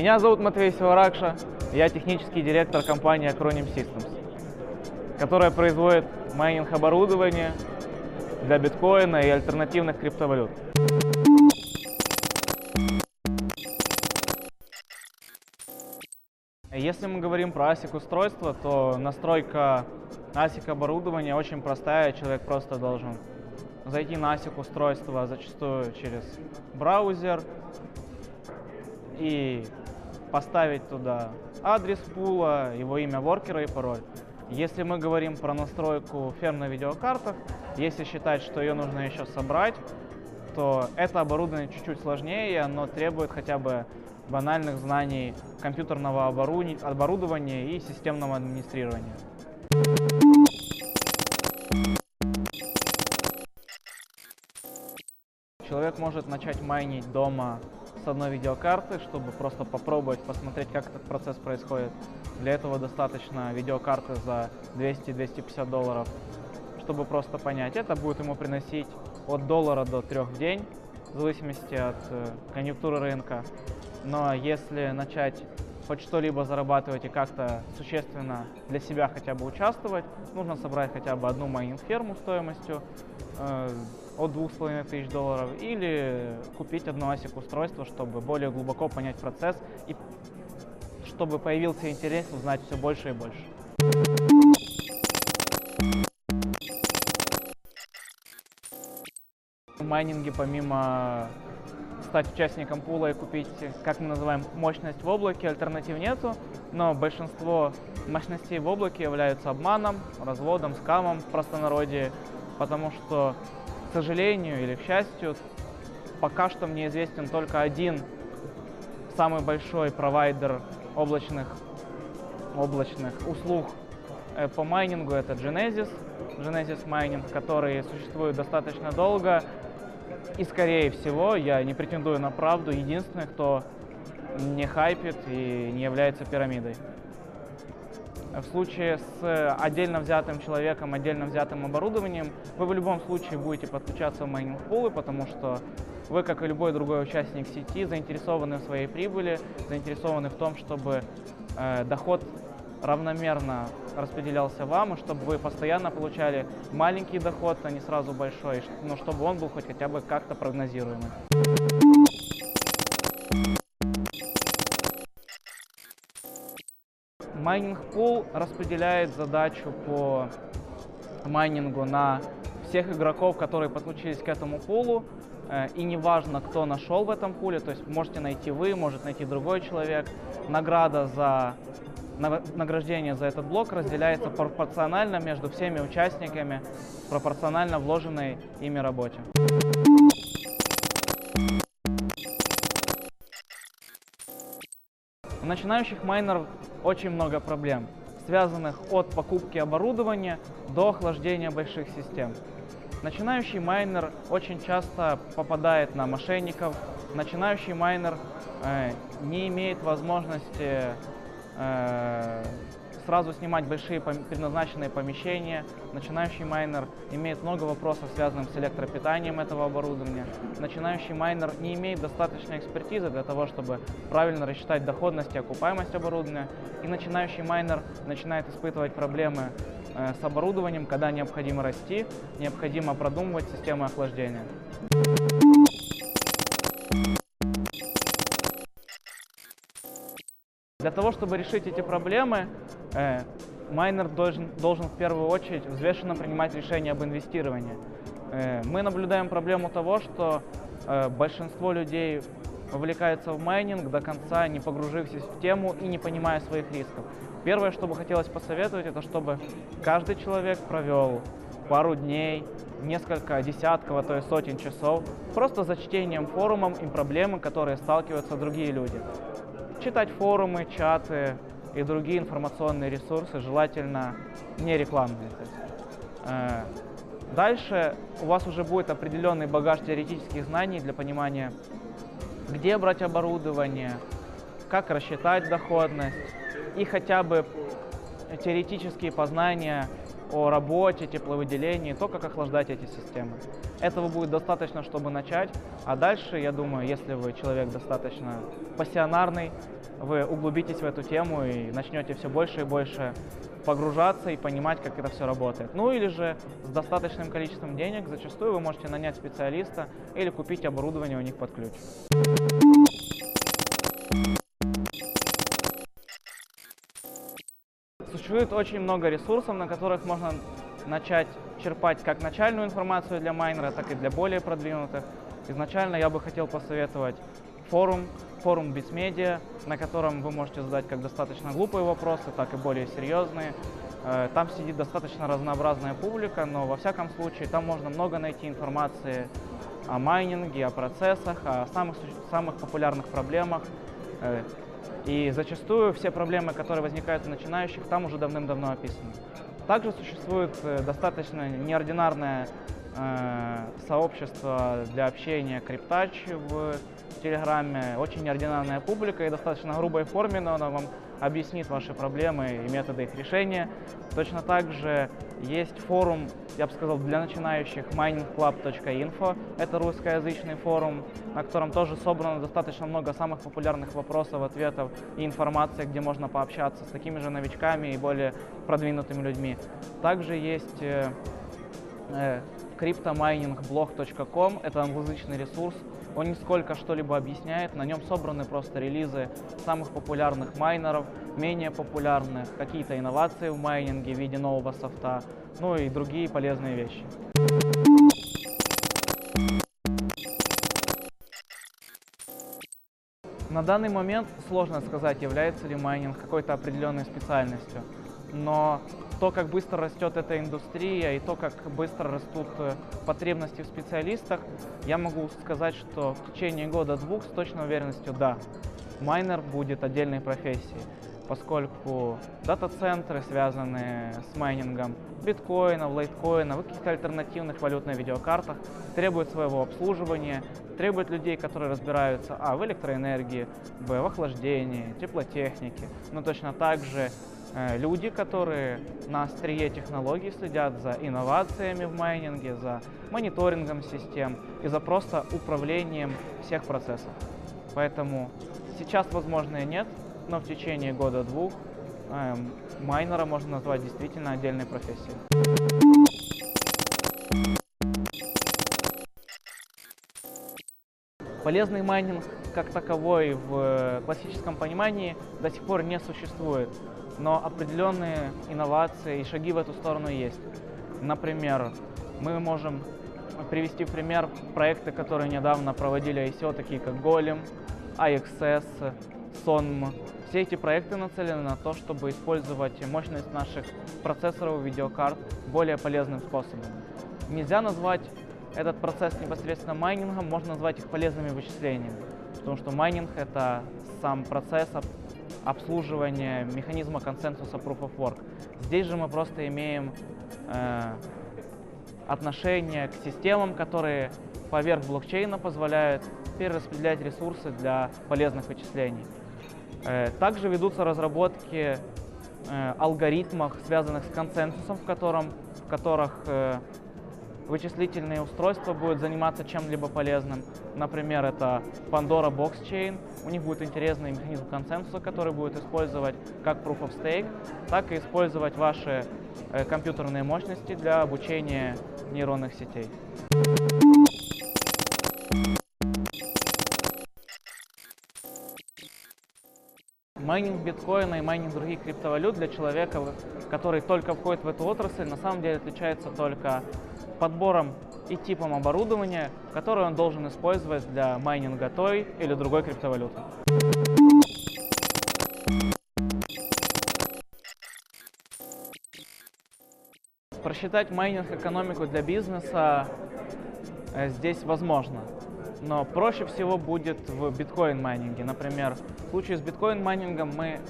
Меня зовут Матвей Севаракша, я технический директор компании Acronym Systems, которая производит майнинг оборудование для биткоина и альтернативных криптовалют. Если мы говорим про ASIC устройство, то настройка ASIC оборудования очень простая, человек просто должен зайти на ASIC устройство зачастую через браузер и поставить туда адрес пула, его имя воркера и пароль. Если мы говорим про настройку ферм на видеокартах, если считать, что ее нужно еще собрать, то это оборудование чуть-чуть сложнее, и оно требует хотя бы банальных знаний компьютерного оборудования и системного администрирования. Человек может начать майнить дома с одной видеокарты, чтобы просто попробовать посмотреть, как этот процесс происходит. Для этого достаточно видеокарты за 200-250 долларов, чтобы просто понять. Это будет ему приносить от доллара до трех в день, в зависимости от э, конъюнктуры рынка. Но если начать хоть что-либо зарабатывать и как-то существенно для себя хотя бы участвовать, нужно собрать хотя бы одну майнинг-ферму стоимостью от 2500 долларов или купить одно ASIC устройство, чтобы более глубоко понять процесс и чтобы появился интерес узнать все больше и больше. В майнинге помимо стать участником пула и купить, как мы называем, мощность в облаке, альтернатив нету, но большинство мощностей в облаке являются обманом, разводом, скамом в простонародье, потому что к сожалению или к счастью, пока что мне известен только один самый большой провайдер облачных, облачных услуг по майнингу, это Genesis, Genesis Mining, который существует достаточно долго. И, скорее всего, я не претендую на правду, единственный, кто не хайпит и не является пирамидой. В случае с отдельно взятым человеком, отдельно взятым оборудованием, вы в любом случае будете подключаться в майнинг-пулы, потому что вы, как и любой другой участник сети, заинтересованы в своей прибыли, заинтересованы в том, чтобы э, доход равномерно распределялся вам, и чтобы вы постоянно получали маленький доход, а не сразу большой, но чтобы он был хоть хотя бы как-то прогнозируемый. Майнинг пул распределяет задачу по майнингу на всех игроков, которые подключились к этому пулу. Э, и неважно, кто нашел в этом пуле, то есть можете найти вы, может найти другой человек. Награда вознаграждение за этот блок разделяется пропорционально между всеми участниками, пропорционально вложенной ими работе. Начинающих майнеров очень много проблем, связанных от покупки оборудования до охлаждения больших систем. Начинающий майнер очень часто попадает на мошенников. Начинающий майнер э, не имеет возможности э, сразу снимать большие предназначенные помещения. Начинающий майнер имеет много вопросов, связанных с электропитанием этого оборудования. Начинающий майнер не имеет достаточной экспертизы для того, чтобы правильно рассчитать доходность и окупаемость оборудования. И начинающий майнер начинает испытывать проблемы э, с оборудованием, когда необходимо расти, необходимо продумывать системы охлаждения. Для того, чтобы решить эти проблемы, э, майнер должен, должен в первую очередь взвешенно принимать решение об инвестировании. Э, мы наблюдаем проблему того, что э, большинство людей вовлекается в майнинг до конца, не погружившись в тему и не понимая своих рисков. Первое, что бы хотелось посоветовать, это чтобы каждый человек провел пару дней, несколько десятков, а то и сотен часов просто за чтением форумом и проблемы, которые сталкиваются другие люди читать форумы, чаты и другие информационные ресурсы, желательно не рекламные. Есть, э, дальше у вас уже будет определенный багаж теоретических знаний для понимания, где брать оборудование, как рассчитать доходность и хотя бы теоретические познания о работе, тепловыделении, то, как охлаждать эти системы. Этого будет достаточно, чтобы начать. А дальше, я думаю, если вы человек достаточно пассионарный, вы углубитесь в эту тему и начнете все больше и больше погружаться и понимать, как это все работает. Ну или же с достаточным количеством денег зачастую вы можете нанять специалиста или купить оборудование у них под ключ. Существует очень много ресурсов, на которых можно начать черпать как начальную информацию для майнера, так и для более продвинутых. Изначально я бы хотел посоветовать форум, форум Битмедиа, на котором вы можете задать как достаточно глупые вопросы, так и более серьезные. Э, там сидит достаточно разнообразная публика, но во всяком случае там можно много найти информации о майнинге, о процессах, о самых, самых популярных проблемах. Э, и зачастую все проблемы, которые возникают у начинающих, там уже давным-давно описаны. Также существует э, достаточно неординарное э, сообщество для общения Криптач в Телеграме. Очень неординарная публика и достаточно грубой форме, но она вам объяснит ваши проблемы и методы их решения. Точно так же есть форум, я бы сказал, для начинающих miningclub.info. Это русскоязычный форум, на котором тоже собрано достаточно много самых популярных вопросов, ответов и информации, где можно пообщаться с такими же новичками и более продвинутыми людьми. Также есть э, э, cryptominingblog.com, это англоязычный ресурс, он не сколько что-либо объясняет, на нем собраны просто релизы самых популярных майнеров, менее популярных, какие-то инновации в майнинге в виде нового софта, ну и другие полезные вещи. На данный момент сложно сказать, является ли майнинг какой-то определенной специальностью, но то, как быстро растет эта индустрия и то, как быстро растут э, потребности в специалистах, я могу сказать, что в течение года-двух с точной уверенностью да, майнер будет отдельной профессией, поскольку дата-центры, связанные с майнингом биткоинов, лайткоинов и каких-то альтернативных валют на видеокартах, требуют своего обслуживания, требуют людей, которые разбираются а, в электроэнергии, б, в охлаждении, теплотехнике, но точно так же люди, которые на острие технологий следят за инновациями в майнинге, за мониторингом систем и за просто управлением всех процессов. Поэтому сейчас, возможно, и нет, но в течение года-двух э, майнера можно назвать действительно отдельной профессией. Полезный майнинг как таковой в э, классическом понимании до сих пор не существует но определенные инновации и шаги в эту сторону есть. Например, мы можем привести в пример проекты, которые недавно проводили ICO, такие как Golem, IXS, SONM. Все эти проекты нацелены на то, чтобы использовать мощность наших процессоров и видеокарт более полезным способом. Нельзя назвать этот процесс непосредственно майнингом, можно назвать их полезными вычислениями, потому что майнинг — это сам процесс обслуживания механизма консенсуса Proof of Work. Здесь же мы просто имеем э, отношение к системам, которые поверх блокчейна позволяют перераспределять ресурсы для полезных вычислений. Э, также ведутся разработки э, алгоритмов, связанных с консенсусом, в, котором, в которых э, вычислительные устройства будут заниматься чем-либо полезным. Например, это Pandora Box Chain. У них будет интересный механизм консенсуса, который будет использовать как Proof of Stake, так и использовать ваши э, компьютерные мощности для обучения нейронных сетей. Майнинг биткоина и майнинг других криптовалют для человека, который только входит в эту отрасль, на самом деле отличается только подбором и типом оборудования, которое он должен использовать для майнинга той или другой криптовалюты. Просчитать майнинг-экономику для бизнеса э, здесь возможно но проще всего будет в биткоин-майнинге. Например, в случае с биткоин-майнингом мы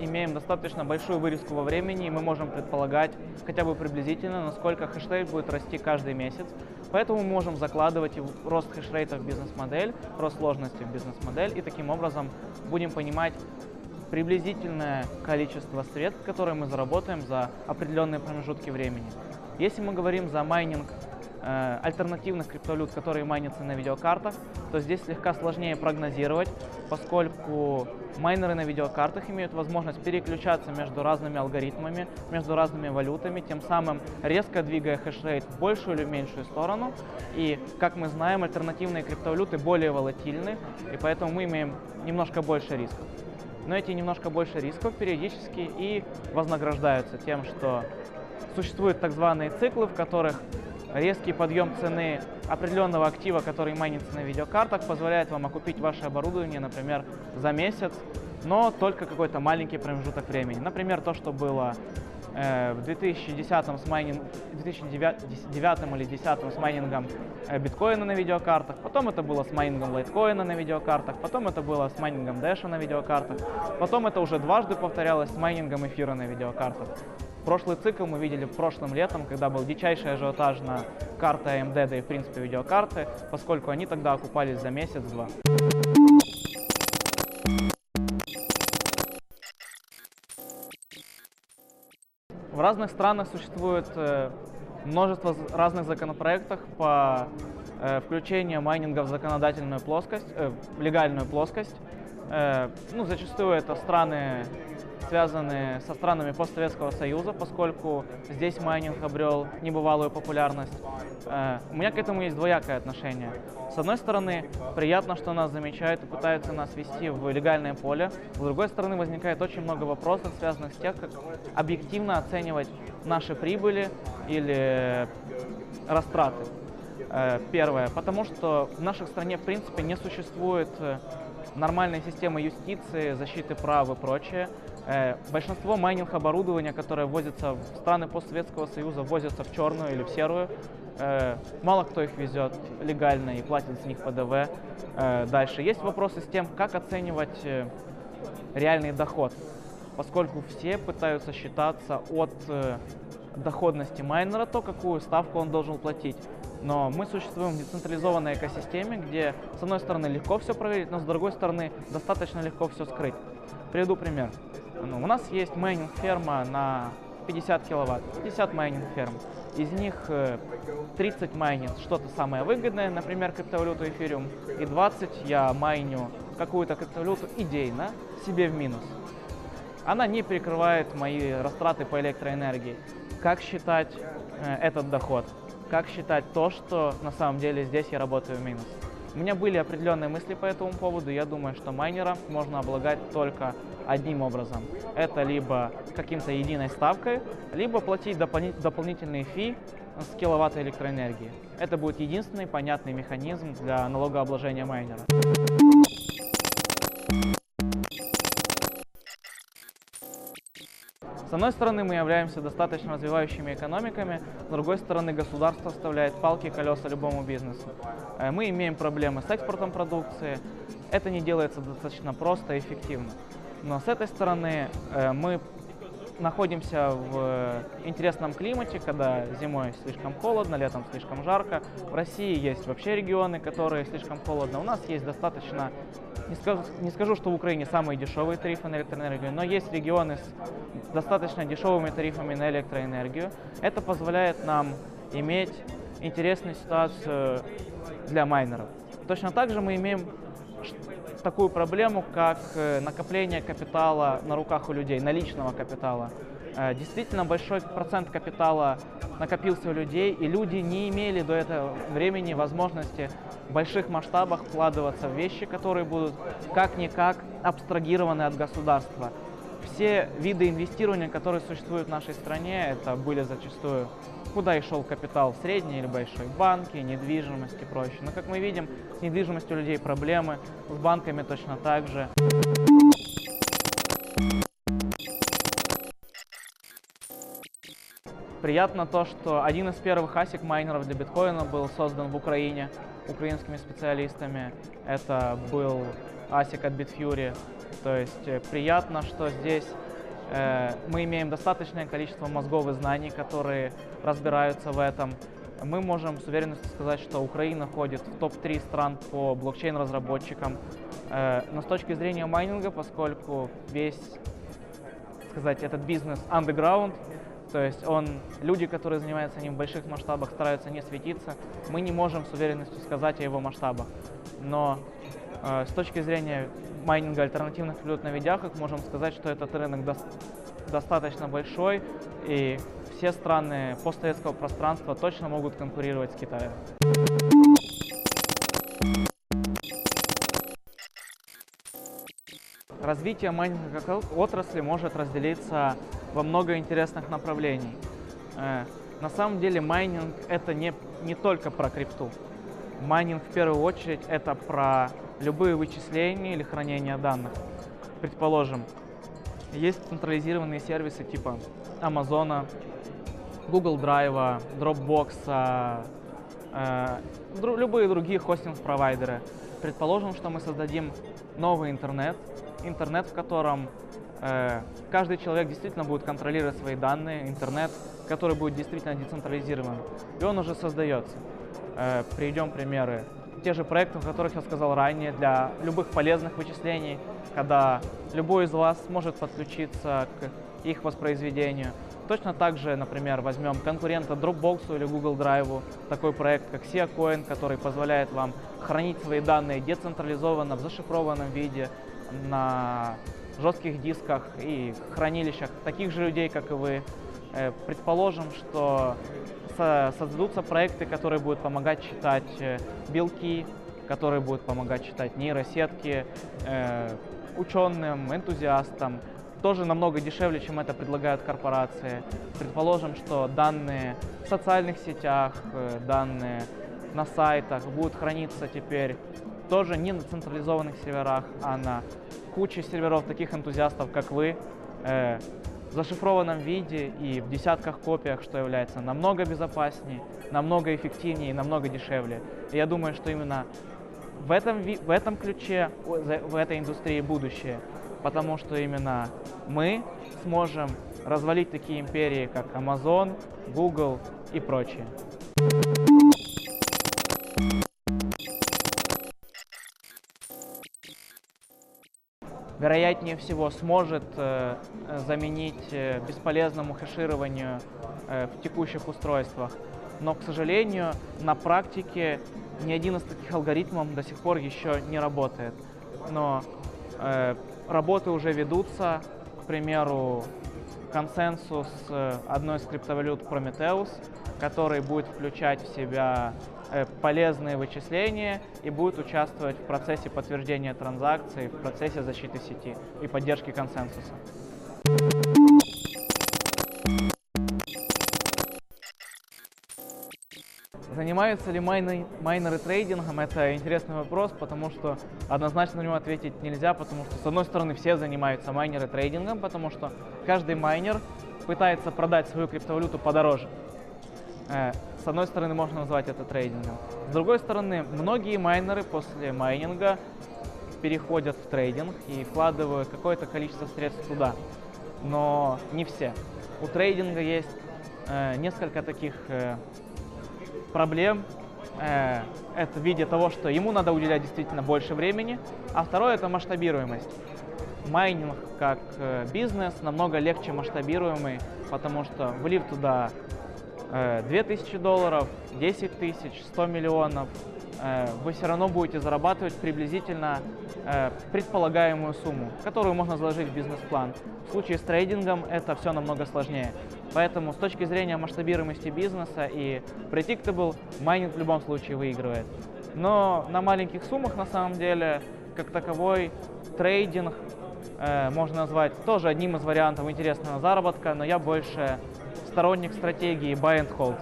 имеем достаточно большую выборку во времени, и мы можем предполагать хотя бы приблизительно, насколько хешрейт будет расти каждый месяц. Поэтому мы можем закладывать рост хешрейта в бизнес-модель, рост сложности в бизнес-модель, и таким образом будем понимать приблизительное количество средств, которые мы заработаем за определенные промежутки времени. Если мы говорим за майнинг э, альтернативных криптовалют, которые майнятся на видеокартах, то здесь слегка сложнее прогнозировать, поскольку майнеры на видеокартах имеют возможность переключаться между разными алгоритмами, между разными валютами, тем самым резко двигая хешрейт в большую или меньшую сторону. И, как мы знаем, альтернативные криптовалюты более волатильны, и поэтому мы имеем немножко больше рисков. Но эти немножко больше рисков периодически и вознаграждаются тем, что существуют так званые циклы, в которых резкий подъем цены определенного актива, который майнится на видеокартах, позволяет вам окупить ваше оборудование, например, за месяц, но только какой-то маленький промежуток времени. Например, то, что было э, в 2010 с майнинг, 2009 или 2010 с майнингом э, биткоина на видеокартах, потом это было с майнингом лайткоина на видеокартах, потом это было с майнингом дэша на видеокартах, потом это уже дважды повторялось с майнингом эфира на видеокартах. Прошлый цикл мы видели прошлым летом, когда был дичайший ажиотаж на карты AMD, да и в принципе видеокарты, поскольку они тогда окупались за месяц-два. В разных странах существует э, множество разных законопроектов по э, включению майнинга в законодательную плоскость, э, легальную плоскость. Э, ну, зачастую это страны связаны со странами постсоветского союза, поскольку здесь майнинг обрел небывалую популярность. Э, у меня к этому есть двоякое отношение. С одной стороны, приятно, что нас замечают и пытаются нас вести в легальное поле. С другой стороны, возникает очень много вопросов, связанных с тем, как объективно оценивать наши прибыли или растраты. Э, первое, потому что в нашей стране, в принципе, не существует э, нормальной системы юстиции, защиты прав и прочее. Э, большинство майнинг-оборудования, которое возится в страны постсоветского союза, возится в черную или в серую. Э, мало кто их везет легально и платит с них ПДВ. Э, дальше есть вопросы с тем, как оценивать реальный доход, поскольку все пытаются считаться от доходности майнера, то какую ставку он должен платить. Но мы существуем в децентрализованной экосистеме, где с одной стороны легко все проверить, но с другой стороны достаточно легко все скрыть. Приведу пример. Ну, у нас есть майнинг-ферма на 50 киловатт, 50 майнинг-ферм. Из них 30 э, майнит что-то самое выгодное, например, криптовалюту Ethereum, и 20 я майню какую-то криптовалюту идейно себе в минус. Она не перекрывает мои растраты по электроэнергии. Как считать э, этот доход? Как считать то, что на самом деле здесь я работаю в минус? У меня были определенные мысли по этому поводу. Я думаю, что майнера можно облагать только одним образом. Это либо каким-то единой ставкой, либо платить допол дополнительные фи с киловатта электроэнергии. Это будет единственный понятный механизм для налогообложения майнера. С одной стороны, мы являемся достаточно развивающими экономиками, с другой стороны, государство вставляет палки и колеса любому бизнесу. Э, мы имеем проблемы с экспортом продукции, это не делается достаточно просто и эффективно. Но с этой стороны э, мы находимся в интересном климате, когда зимой слишком холодно, летом слишком жарко. В России есть вообще регионы, которые слишком холодно. У нас есть достаточно не скажу, не скажу, что в Украине самые дешевые тарифы на электроэнергию, но есть регионы с достаточно дешевыми тарифами на электроэнергию. Это позволяет нам иметь интересную ситуацию для майнеров. Точно так же мы имеем такую проблему, как э, накопление капитала на руках у людей, наличного капитала. Э, действительно большой процент капитала накопился у людей, и люди не имели до этого времени возможности в больших масштабах вкладываться в вещи, которые будут как-никак абстрагированы от государства. Все виды инвестирования, которые существуют в нашей стране, это были зачастую куда и шел капитал средний или большой, банки, недвижимость и прочее. Но как мы видим, с недвижимостью у людей проблемы, с банками точно так же. Приятно то, что один из первых ASIC майнеров для биткоина был создан в Украине украинскими специалистами. Это был ASIC от Bitfury. То есть э, приятно, что здесь мы имеем достаточное количество мозгов и знаний, которые разбираются в этом. Мы можем с уверенностью сказать, что Украина входит в топ-3 стран по блокчейн-разработчикам. Э, но с точки зрения майнинга, поскольку весь сказать, этот бизнес underground, То есть он, люди, которые занимаются ним в больших масштабах, стараются не светиться. Мы не можем с уверенностью сказать о его масштабах. Но э, с точки зрения майнинга альтернативных валют на видяхах можем сказать, что этот рынок до достаточно большой, и все страны постсоветского пространства точно могут конкурировать с Китаем. Развитие майнинга как отрасли может разделиться во много интересных направлений. Э, на самом деле майнинг это не, не только про крипту. Майнинг в первую очередь это про любые вычисления или хранение данных. Предположим, есть централизированные сервисы типа Amazon, Google Drive, Dropbox, э, любые другие хостинг-провайдеры. Предположим, что мы создадим новый интернет, интернет, в котором э, каждый человек действительно будет контролировать свои данные, интернет, который будет действительно децентрализирован. И он уже создается. Э, приведем примеры. Те же проекты, о которых я сказал ранее, для любых полезных вычислений, когда любой из вас может подключиться к их воспроизведению. Точно так же, например, возьмем конкурента Dropbox или Google Drive, такой проект, как SiaCoin, который позволяет вам хранить свои данные децентрализованно, в зашифрованном виде, на жестких дисках и хранилищах таких же людей, как и вы. Э, предположим, что создадутся проекты, которые будут помогать читать э, белки, которые будут помогать читать нейросетки э, ученым, энтузиастам, тоже намного дешевле, чем это предлагают корпорации. Предположим, что данные в социальных сетях, данные на сайтах будут храниться теперь тоже не на централизованных серверах, а на куче серверов таких энтузиастов, как вы, э, в зашифрованном виде и в десятках копиях, что является намного безопаснее, намного эффективнее и намного дешевле. И я думаю, что именно в этом, в этом ключе, в этой индустрии будущее, потому что именно мы сможем развалить такие империи, как Amazon, Google и прочие. Вероятнее всего сможет э, заменить э, бесполезному хешированию э, в текущих устройствах. Но, к сожалению, на практике ни один из таких алгоритмов до сих пор еще не работает. Но э, работы уже ведутся, к примеру, консенсус э, одной из криптовалют Prometheus, который будет включать в себя Э, полезные вычисления и будет участвовать в процессе подтверждения транзакций, в процессе защиты сети и поддержки консенсуса. Занимаются ли майны, майнеры трейдингом? Это интересный вопрос, потому что однозначно на него ответить нельзя, потому что, с одной стороны, все занимаются майнеры трейдингом, потому что каждый майнер пытается продать свою криптовалюту подороже. С одной стороны, можно назвать это трейдингом. С другой стороны, многие майнеры после майнинга переходят в трейдинг и вкладывают какое-то количество средств туда. Но не все. У трейдинга есть э, несколько таких э, проблем. Э, это в виде того, что ему надо уделять действительно больше времени. А второе – это масштабируемость. Майнинг как э, бизнес намного легче масштабируемый, потому что влив туда 2000 э, долларов, 10 тысяч, 100 миллионов, э, вы все равно будете зарабатывать приблизительно э, предполагаемую сумму, которую можно заложить в бизнес-план. В случае с трейдингом это все намного сложнее. Поэтому с точки зрения масштабируемости бизнеса и predictable, майнинг в любом случае выигрывает. Но на маленьких суммах на самом деле, как таковой, трейдинг можно назвать тоже одним из вариантов интересного заработка, но я больше сторонник стратегии buy and hold.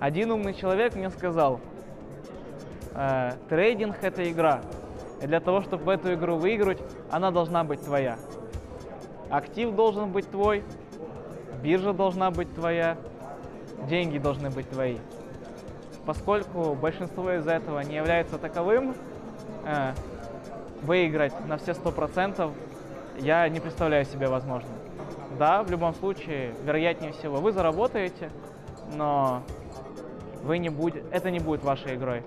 Один умный человек мне сказал, э, трейдинг это игра. И для того, чтобы эту игру выиграть, она должна быть твоя. Актив должен быть твой, биржа должна быть твоя, деньги должны быть твои. Поскольку большинство из этого не является таковым, э, выиграть на все сто процентов я не представляю себе возможным. Да, в любом случае, вероятнее всего, вы заработаете, но вы не будет, это не будет вашей игрой.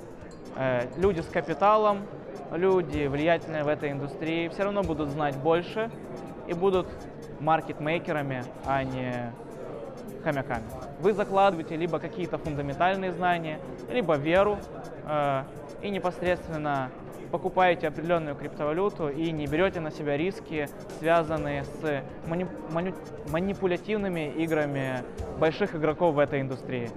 э, люди с капиталом, люди, влиятельные в этой индустрии, все равно будут знать больше и будут маркетмейкерами, а не хомяками. Вы закладываете либо какие-то фундаментальные знания, либо веру, э, и непосредственно покупаете определенную криптовалюту и не берете на себя риски, связанные с мани- мани- манипулятивными играми больших игроков в этой индустрии.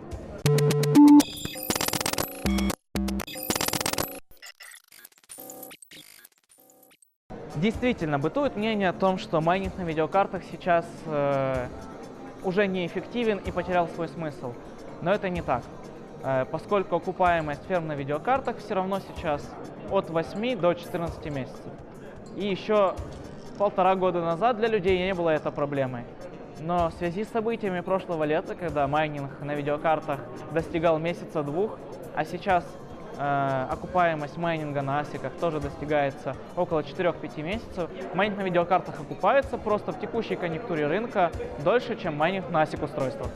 Действительно, бытует мнение о том, что майнинг на видеокартах сейчас э, уже неэффективен и потерял свой смысл. Но это не так, поскольку окупаемость ферм на видеокартах все равно сейчас от 8 до 14 месяцев. И еще полтора года назад для людей не было это проблемой. Но в связи с событиями прошлого лета, когда майнинг на видеокартах достигал месяца двух, а сейчас э, окупаемость майнинга на асиках тоже достигается около 4-5 месяцев, майнинг на видеокартах окупается просто в текущей конъюнктуре рынка дольше, чем майнинг на ASIC устройствах.